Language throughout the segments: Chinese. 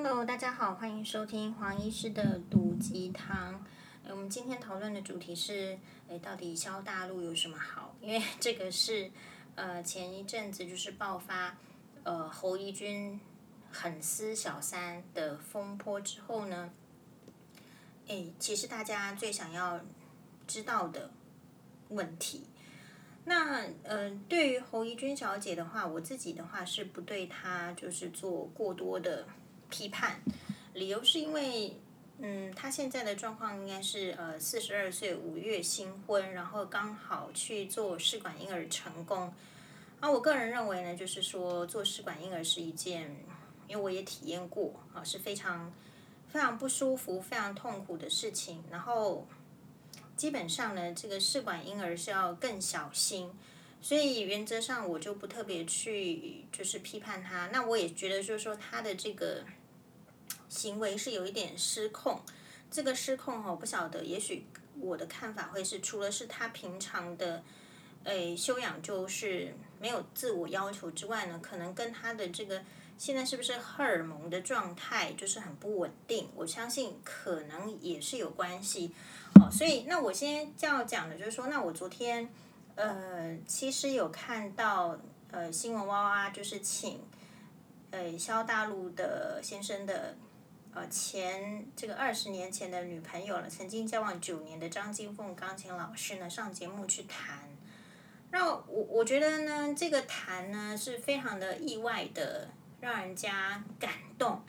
Hello，大家好，欢迎收听黄医师的毒鸡汤。我们今天讨论的主题是，诶，到底萧大陆有什么好？因为这个是，呃，前一阵子就是爆发，呃，侯怡君狠撕小三的风波之后呢，诶，其实大家最想要知道的问题。那呃，对于侯怡君小姐的话，我自己的话是不对她就是做过多的批判，理由是因为，嗯，他现在的状况应该是呃四十二岁五月新婚，然后刚好去做试管婴儿成功。啊，我个人认为呢，就是说做试管婴儿是一件，因为我也体验过啊，是非常非常不舒服、非常痛苦的事情，然后。基本上呢，这个试管婴儿是要更小心，所以原则上我就不特别去就是批判他。那我也觉得就是说他的这个行为是有一点失控。这个失控哈，我不晓得，也许我的看法会是，除了是他平常的诶修养就是没有自我要求之外呢，可能跟他的这个现在是不是荷尔蒙的状态就是很不稳定，我相信可能也是有关系。哦，所以那我先要讲的就是说，那我昨天呃，其实有看到呃新闻哇哇，就是请呃萧大陆的先生的呃前这个二十年前的女朋友了，曾经交往九年的张金凤钢琴老师呢上节目去谈。那我我觉得呢，这个谈呢是非常的意外的，让人家感动。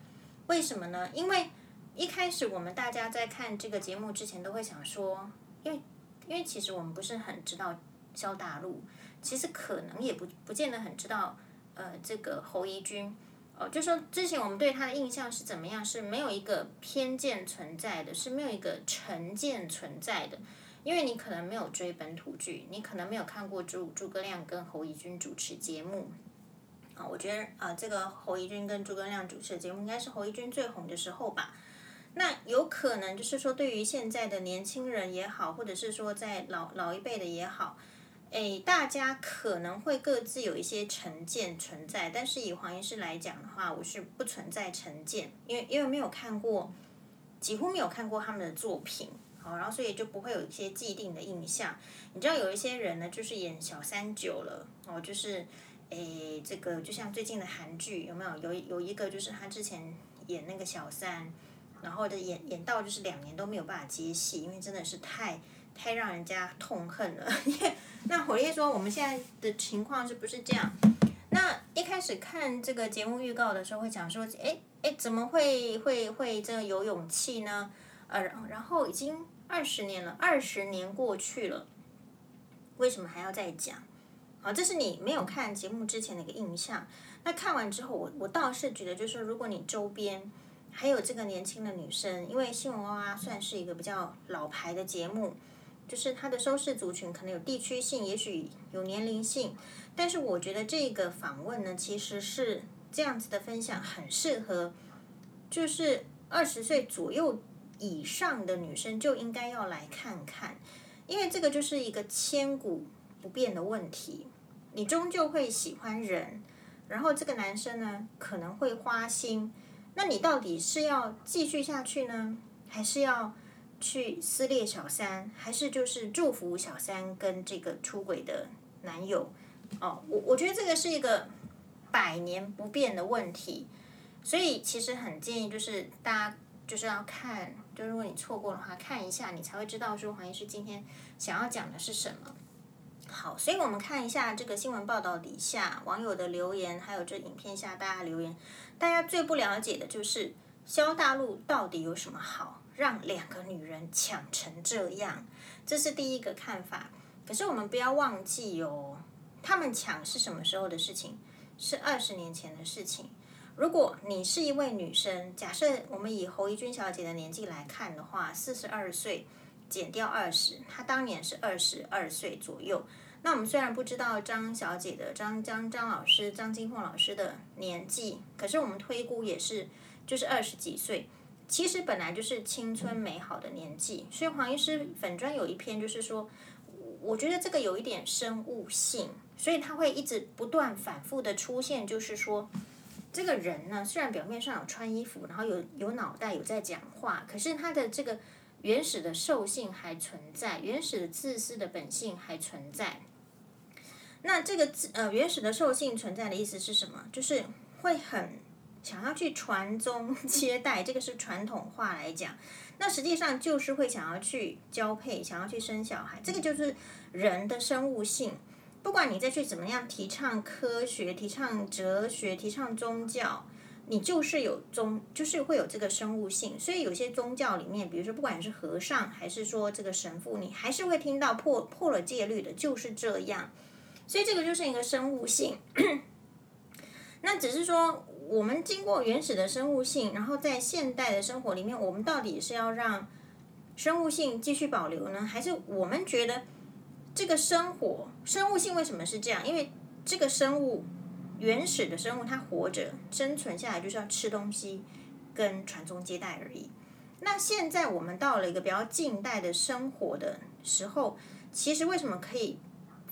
为什么呢？因为。一开始我们大家在看这个节目之前都会想说，因为因为其实我们不是很知道萧大陆，其实可能也不不见得很知道呃这个侯怡君，哦，就说之前我们对他的印象是怎么样，是没有一个偏见存在的，是没有一个成见存在的，因为你可能没有追本土剧，你可能没有看过诸诸葛亮跟侯怡君主持节目，啊，我觉得啊这个侯怡君跟诸葛亮主持的节目应该是侯怡君最红的时候吧。那有可能就是说，对于现在的年轻人也好，或者是说在老老一辈的也好，诶，大家可能会各自有一些成见存在。但是以黄医师来讲的话，我是不存在成见，因为因为没有看过，几乎没有看过他们的作品，好，然后所以就不会有一些既定的印象。你知道有一些人呢，就是演小三久了，哦，就是诶，这个就像最近的韩剧有没有？有有一个就是他之前演那个小三。然后的演演到就是两年都没有办法接戏，因为真的是太太让人家痛恨了。那火烈说我们现在的情况是不是这样？那一开始看这个节目预告的时候会讲说，哎哎，怎么会会会这个有勇气呢？呃，然后已经二十年了，二十年过去了，为什么还要再讲？好，这是你没有看节目之前的一个印象。那看完之后，我我倒是觉得，就是说如果你周边。还有这个年轻的女生，因为新闻哇哇算是一个比较老牌的节目，就是它的收视族群可能有地区性，也许有年龄性，但是我觉得这个访问呢，其实是这样子的分享很适合，就是二十岁左右以上的女生就应该要来看看，因为这个就是一个千古不变的问题，你终究会喜欢人，然后这个男生呢可能会花心。那你到底是要继续下去呢，还是要去撕裂小三，还是就是祝福小三跟这个出轨的男友？哦，我我觉得这个是一个百年不变的问题，所以其实很建议就是大家就是要看，就如果你错过的话，看一下你才会知道说黄医师今天想要讲的是什么。好，所以我们看一下这个新闻报道底下网友的留言，还有这影片下大家留言。大家最不了解的就是萧大陆到底有什么好，让两个女人抢成这样？这是第一个看法。可是我们不要忘记哦，他们抢是什么时候的事情？是二十年前的事情。如果你是一位女生，假设我们以侯怡君小姐的年纪来看的话，四十二岁减掉二十，她当年是二十二岁左右。那我们虽然不知道张小姐的张张张老师张金凤老师的年纪，可是我们推估也是就是二十几岁，其实本来就是青春美好的年纪。所以黄医师粉专有一篇就是说，我觉得这个有一点生物性，所以他会一直不断反复的出现，就是说这个人呢，虽然表面上有穿衣服，然后有有脑袋，有在讲话，可是他的这个原始的兽性还存在，原始的自私的本性还存在。那这个自呃原始的兽性存在的意思是什么？就是会很想要去传宗接代，这个是传统话来讲。那实际上就是会想要去交配，想要去生小孩，这个就是人的生物性。不管你再去怎么样提倡科学、提倡哲学、提倡宗教，你就是有宗，就是会有这个生物性。所以有些宗教里面，比如说不管是和尚还是说这个神父，你还是会听到破破了戒律的，就是这样。所以这个就是一个生物性。那只是说，我们经过原始的生物性，然后在现代的生活里面，我们到底是要让生物性继续保留呢，还是我们觉得？这个生活生物性为什么是这样？因为这个生物原始的生物，它活着生存下来就是要吃东西跟传宗接代而已。那现在我们到了一个比较近代的生活的时候，其实为什么可以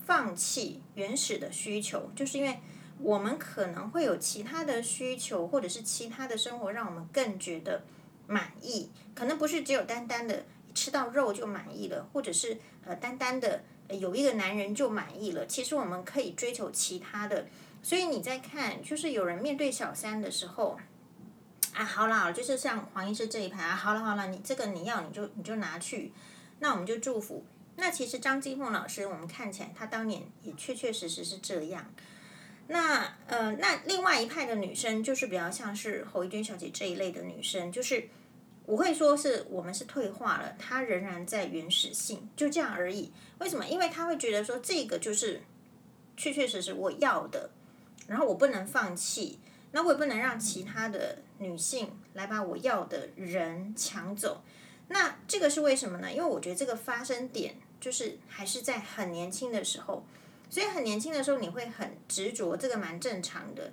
放弃原始的需求？就是因为我们可能会有其他的需求，或者是其他的生活让我们更觉得满意。可能不是只有单单的吃到肉就满意了，或者是呃单单的。有一个男人就满意了。其实我们可以追求其他的。所以你在看，就是有人面对小三的时候，啊，好了，就是像黄医师这一排啊，好了好了，你这个你要你就你就拿去，那我们就祝福。那其实张金凤老师，我们看起来他当年也确确实实是这样。那呃，那另外一派的女生，就是比较像是侯怡君小姐这一类的女生，就是。我会说是我们是退化了，她仍然在原始性，就这样而已。为什么？因为她会觉得说这个就是确确实实我要的，然后我不能放弃，那我也不能让其他的女性来把我要的人抢走。那这个是为什么呢？因为我觉得这个发生点就是还是在很年轻的时候，所以很年轻的时候你会很执着，这个蛮正常的。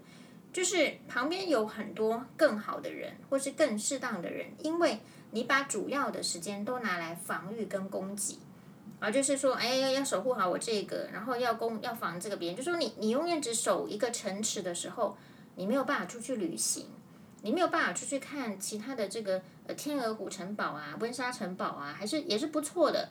就是旁边有很多更好的人，或是更适当的人，因为你把主要的时间都拿来防御跟攻击，而就是说，哎，要守护好我这个，然后要攻要防这个别人，就说你你永远只守一个城池的时候，你没有办法出去旅行，你没有办法出去看其他的这个呃天鹅湖城堡啊、温莎城堡啊，还是也是不错的，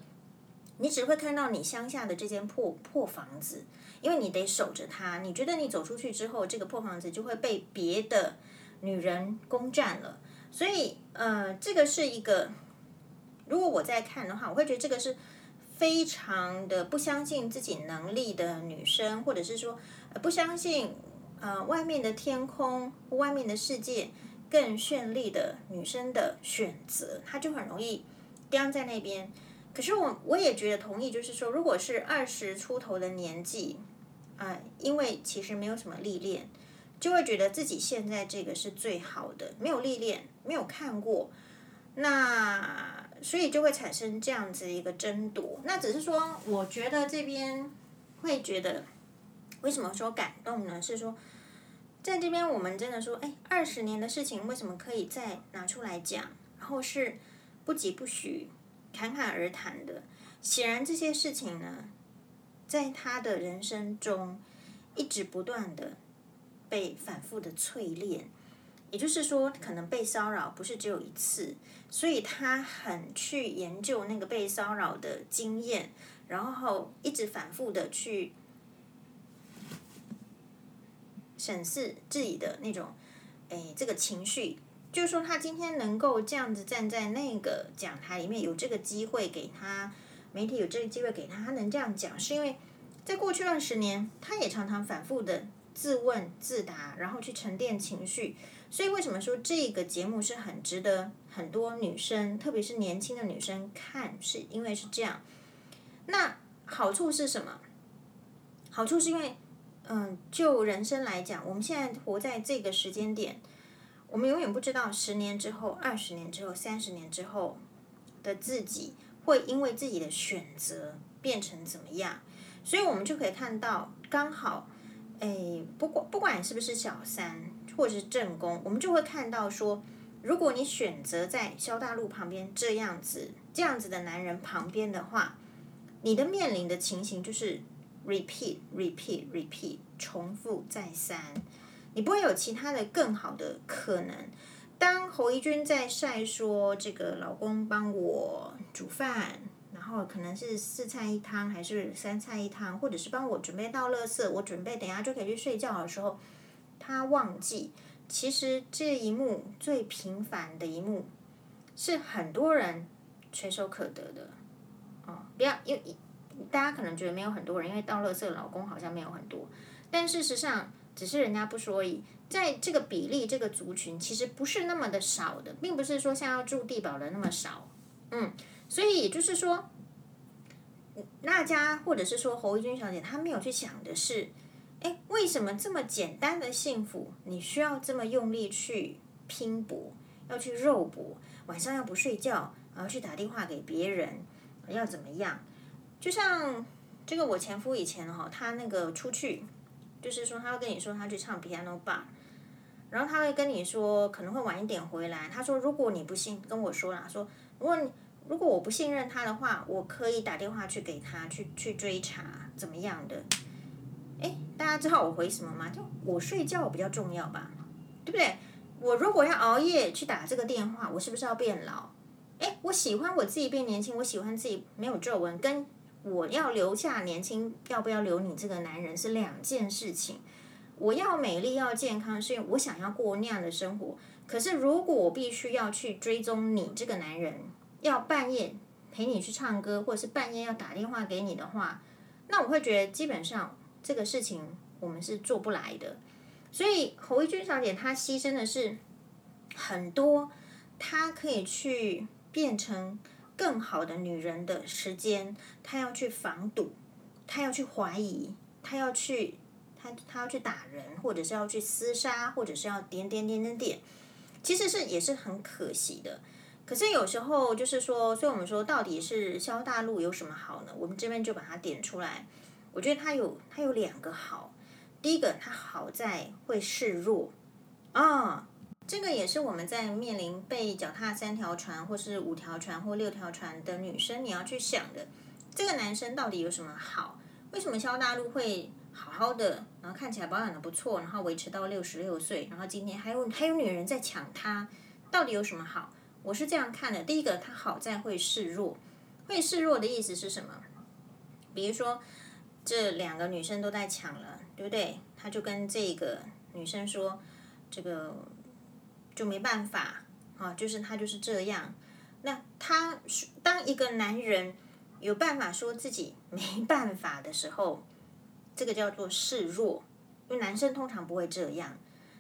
你只会看到你乡下的这间破破房子。因为你得守着它，你觉得你走出去之后，这个破房子就会被别的女人攻占了，所以呃，这个是一个，如果我在看的话，我会觉得这个是非常的不相信自己能力的女生，或者是说不相信呃外面的天空、外面的世界更绚丽的女生的选择，她就很容易僵在那边。可是我我也觉得同意，就是说，如果是二十出头的年纪。啊，因为其实没有什么历练，就会觉得自己现在这个是最好的，没有历练，没有看过，那所以就会产生这样子一个争夺。那只是说，我觉得这边会觉得，为什么说感动呢？是说，在这边我们真的说，哎，二十年的事情为什么可以再拿出来讲？然后是不疾不徐、侃侃而谈的。显然这些事情呢。在他的人生中，一直不断的被反复的淬炼，也就是说，可能被骚扰不是只有一次，所以他很去研究那个被骚扰的经验，然后一直反复的去审视自己的那种，哎，这个情绪，就是说，他今天能够这样子站在那个讲台里面，有这个机会给他。媒体有这个机会给他，他能这样讲，是因为在过去二十年，他也常常反复的自问自答，然后去沉淀情绪。所以为什么说这个节目是很值得很多女生，特别是年轻的女生看？是因为是这样。那好处是什么？好处是因为，嗯，就人生来讲，我们现在活在这个时间点，我们永远不知道十年之后、二十年之后、三十年之后的自己。会因为自己的选择变成怎么样，所以我们就可以看到，刚好，哎，不管不管是不是小三或者是正宫，我们就会看到说，如果你选择在萧大陆旁边这样子这样子的男人旁边的话，你的面临的情形就是 repeat repeat repeat 重复再三。你不会有其他的更好的可能。当侯怡君在晒说这个老公帮我煮饭，然后可能是四菜一汤还是三菜一汤，或者是帮我准备倒垃圾，我准备等下就可以去睡觉的时候，他忘记其实这一幕最平凡的一幕，是很多人垂手可得的。哦，不要，因为大家可能觉得没有很多人，因为倒垃圾老公好像没有很多，但事实上只是人家不说而已。在这个比例，这个族群其实不是那么的少的，并不是说像要住地堡的那么少，嗯，所以也就是说，那家或者是说侯一君小姐，她没有去想的是，哎，为什么这么简单的幸福，你需要这么用力去拼搏，要去肉搏，晚上要不睡觉，然后去打电话给别人，要怎么样？就像这个我前夫以前哈，他那个出去。就是说，他会跟你说他去唱 piano bar，然后他会跟你说可能会晚一点回来。他说，如果你不信，跟我说啦，说如果如果我不信任他的话，我可以打电话去给他去去追查怎么样的。哎，大家知道我回什么吗？就我睡觉比较重要吧，对不对？我如果要熬夜去打这个电话，我是不是要变老？哎，我喜欢我自己变年轻，我喜欢自己没有皱纹跟。我要留下年轻，要不要留你这个男人是两件事情。我要美丽，要健康，是因为我想要过那样的生活。可是如果我必须要去追踪你这个男人，要半夜陪你去唱歌，或者是半夜要打电话给你的话，那我会觉得基本上这个事情我们是做不来的。所以侯怡君小姐她牺牲的是很多，她可以去变成。更好的女人的时间，她要去防堵，她要去怀疑，她要去，她她要去打人，或者是要去厮杀，或者是要点点点点点，其实是也是很可惜的。可是有时候就是说，所以我们说到底是萧大陆有什么好呢？我们这边就把它点出来。我觉得他有他有两个好，第一个他好在会示弱啊。这个也是我们在面临被脚踏三条船，或是五条船或六条船的女生，你要去想的，这个男生到底有什么好？为什么萧大陆会好好的，然后看起来保养得不错，然后维持到六十六岁，然后今天还有还有女人在抢他，到底有什么好？我是这样看的，第一个，他好在会示弱，会示弱的意思是什么？比如说这两个女生都在抢了，对不对？他就跟这个女生说，这个。就没办法，啊，就是他就是这样。那他当一个男人有办法说自己没办法的时候，这个叫做示弱。因为男生通常不会这样，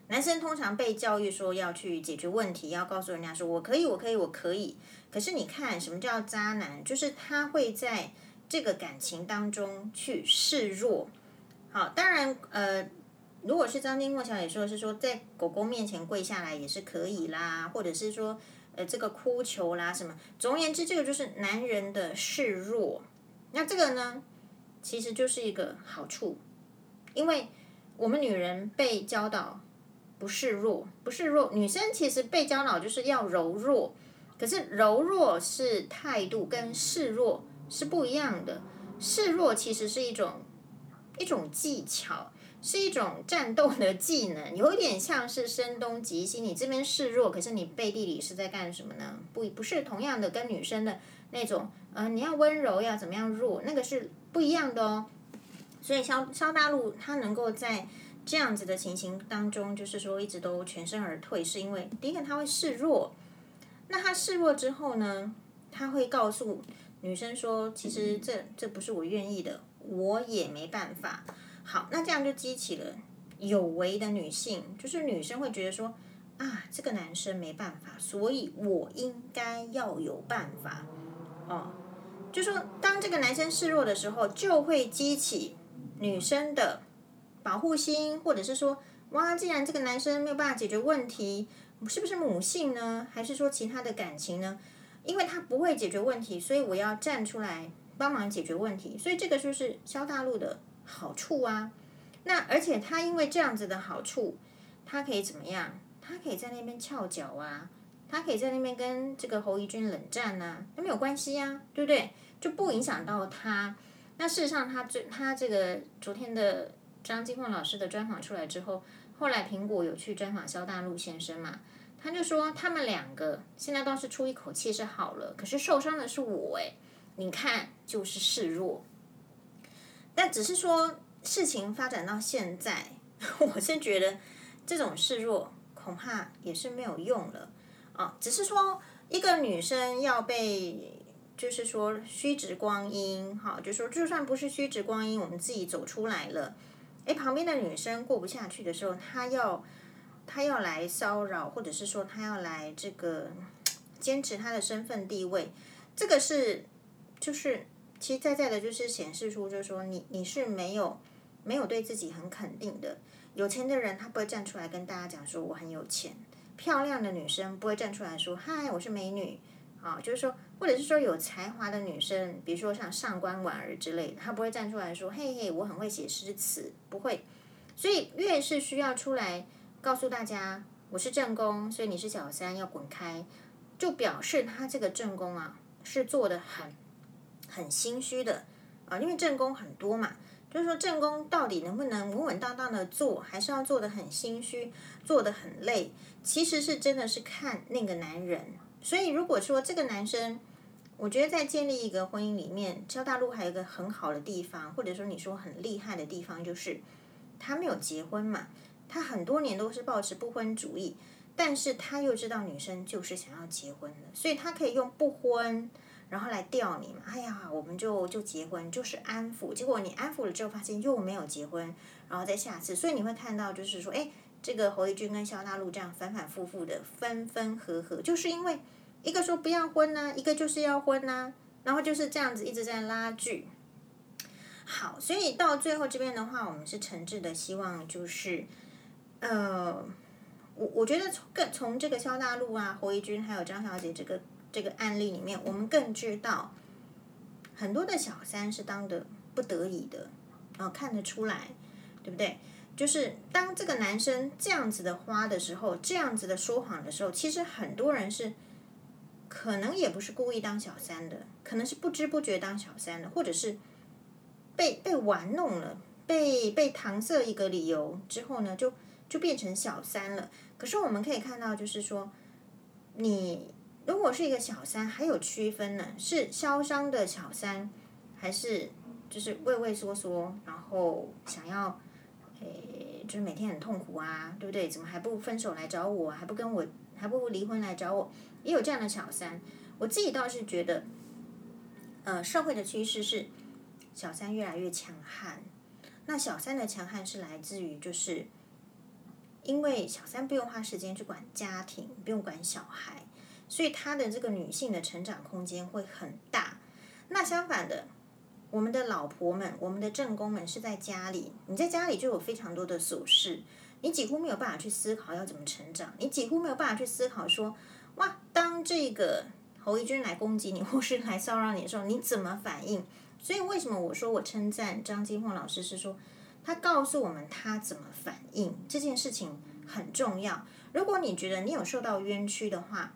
男生通常被教育说要去解决问题，要告诉人家说我可以，我可以，我可以。可是你看，什么叫渣男？就是他会在这个感情当中去示弱。好，当然，呃。如果是张金墨小姐说的是说在狗狗面前跪下来也是可以啦，或者是说呃这个哭求啦什么，总而言之，这个就是男人的示弱。那这个呢，其实就是一个好处，因为我们女人被教导不示弱，不示弱，女生其实被教导就是要柔弱，可是柔弱是态度，跟示弱是不一样的。示弱其实是一种一种技巧。是一种战斗的技能，有点像是声东击西。你这边示弱，可是你背地里是在干什么呢？不，不是同样的跟女生的那种，呃，你要温柔，要怎么样弱，那个是不一样的哦。所以萧萧大陆他能够在这样子的情形当中，就是说一直都全身而退，是因为第一个他会示弱。那他示弱之后呢，他会告诉女生说，其实这这不是我愿意的，我也没办法。好，那这样就激起了有为的女性，就是女生会觉得说啊，这个男生没办法，所以我应该要有办法哦。就说当这个男生示弱的时候，就会激起女生的保护心，或者是说哇，既然这个男生没有办法解决问题，是不是母性呢？还是说其他的感情呢？因为他不会解决问题，所以我要站出来帮忙解决问题。所以这个就是萧大陆的。好处啊，那而且他因为这样子的好处，他可以怎么样？他可以在那边翘脚啊，他可以在那边跟这个侯怡君冷战啊，那没有关系呀，对不对？就不影响到他。那事实上他，他这他这个昨天的张金凤老师的专访出来之后，后来苹果有去专访萧大陆先生嘛，他就说他们两个现在倒是出一口气是好了，可是受伤的是我哎，你看就是示弱。但只是说事情发展到现在，我是觉得这种示弱恐怕也是没有用了啊。只是说一个女生要被，就是说虚掷光阴，哈，就说就算不是虚掷光阴，我们自己走出来了，哎，旁边的女生过不下去的时候，她要她要来骚扰，或者是说她要来这个 坚持她的身份地位，这个是就是。其实在在的，就是显示出，就是说你你是没有没有对自己很肯定的。有钱的人他不会站出来跟大家讲说我很有钱，漂亮的女生不会站出来说嗨，我是美女啊，就是说，或者是说有才华的女生，比如说像上官婉儿之类的，她不会站出来说嘿嘿，我很会写诗词，不会。所以越是需要出来告诉大家我是正宫，所以你是小三要滚开，就表示他这个正宫啊是做的很。很心虚的啊，因为正宫很多嘛，就是说正宫到底能不能稳稳当当的做，还是要做得很心虚，做得很累。其实是真的是看那个男人。所以如果说这个男生，我觉得在建立一个婚姻里面，萧大陆还有一个很好的地方，或者说你说很厉害的地方，就是他没有结婚嘛，他很多年都是抱持不婚主义，但是他又知道女生就是想要结婚的，所以他可以用不婚。然后来吊你嘛？哎呀，我们就就结婚，就是安抚。结果你安抚了之后，发现又没有结婚，然后再下次。所以你会看到，就是说，哎，这个侯怡君跟萧大陆这样反反复复的分分合合，就是因为一个说不要婚呐、一个就是要婚呐、然后就是这样子一直在拉锯。好，所以到最后这边的话，我们是诚挚的希望，就是，呃，我我觉得从更从这个萧大陆啊、侯怡君还有张小姐这个。这个案例里面，我们更知道很多的小三是当的不得已的，然后看得出来，对不对？就是当这个男生这样子的花的时候，这样子的说谎的时候，其实很多人是可能也不是故意当小三的，可能是不知不觉当小三的，或者是被被玩弄了，被被搪塞一个理由之后呢，就就变成小三了。可是我们可以看到，就是说你。如果是一个小三，还有区分呢？是嚣张的小三，还是就是畏畏缩缩，然后想要，诶，就是每天很痛苦啊，对不对？怎么还不分手来找我？还不跟我，还不离婚来找我？也有这样的小三。我自己倒是觉得，呃，社会的趋势是小三越来越强悍。那小三的强悍是来自于，就是因为小三不用花时间去管家庭，不用管小孩。所以她的这个女性的成长空间会很大。那相反的，我们的老婆们，我们的正宫们是在家里，你在家里就有非常多的琐事，你几乎没有办法去思考要怎么成长，你几乎没有办法去思考说，哇，当这个侯怡君来攻击你 或是来骚扰你的时候，你怎么反应？所以为什么我说我称赞张金凤老师是说，他告诉我们他怎么反应这件事情很重要。如果你觉得你有受到冤屈的话，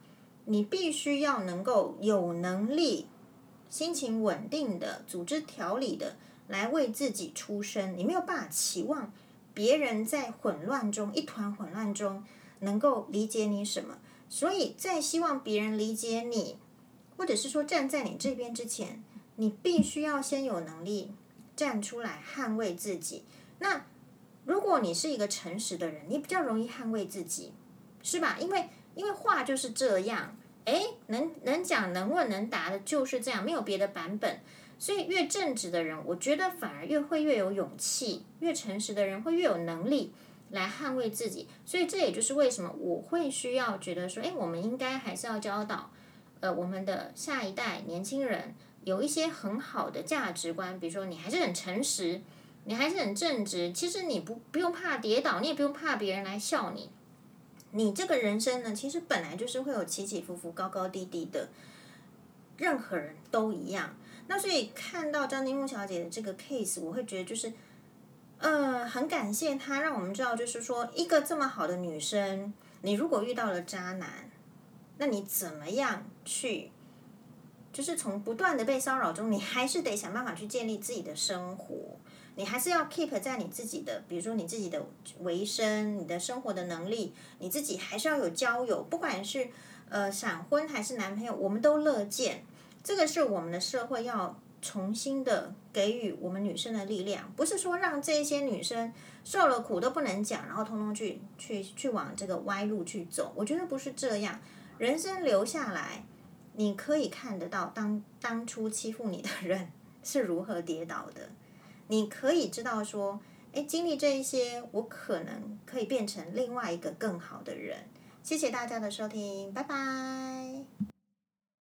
你必须要能够有能力、心情稳定的、组织条理的来为自己出声。你没有办法期望别人在混乱中、一团混乱中能够理解你什么。所以在希望别人理解你，或者是说站在你这边之前，你必须要先有能力站出来捍卫自己。那如果你是一个诚实的人，你比较容易捍卫自己，是吧？因为因为话就是这样，哎，能能讲能问能答的就是这样，没有别的版本。所以越正直的人，我觉得反而越会越有勇气；越诚实的人会越有能力来捍卫自己。所以这也就是为什么我会需要觉得说，哎，我们应该还是要教导，呃，我们的下一代年轻人有一些很好的价值观，比如说你还是很诚实，你还是很正直。其实你不不用怕跌倒，你也不用怕别人来笑你。你这个人生呢，其实本来就是会有起起伏伏、高高低低的，任何人都一样。那所以看到张金木小姐的这个 case，我会觉得就是，呃，很感谢她，让我们知道，就是说一个这么好的女生，你如果遇到了渣男，那你怎么样去，就是从不断的被骚扰中，你还是得想办法去建立自己的生活。你还是要 keep 在你自己的，比如说你自己的维生、你的生活的能力，你自己还是要有交友，不管是呃闪婚还是男朋友，我们都乐见。这个是我们的社会要重新的给予我们女生的力量，不是说让这些女生受了苦都不能讲，然后通通去去去往这个歪路去走。我觉得不是这样，人生留下来，你可以看得到当当初欺负你的人是如何跌倒的。你可以知道说，哎，经历这一些，我可能可以变成另外一个更好的人。谢谢大家的收听，拜拜。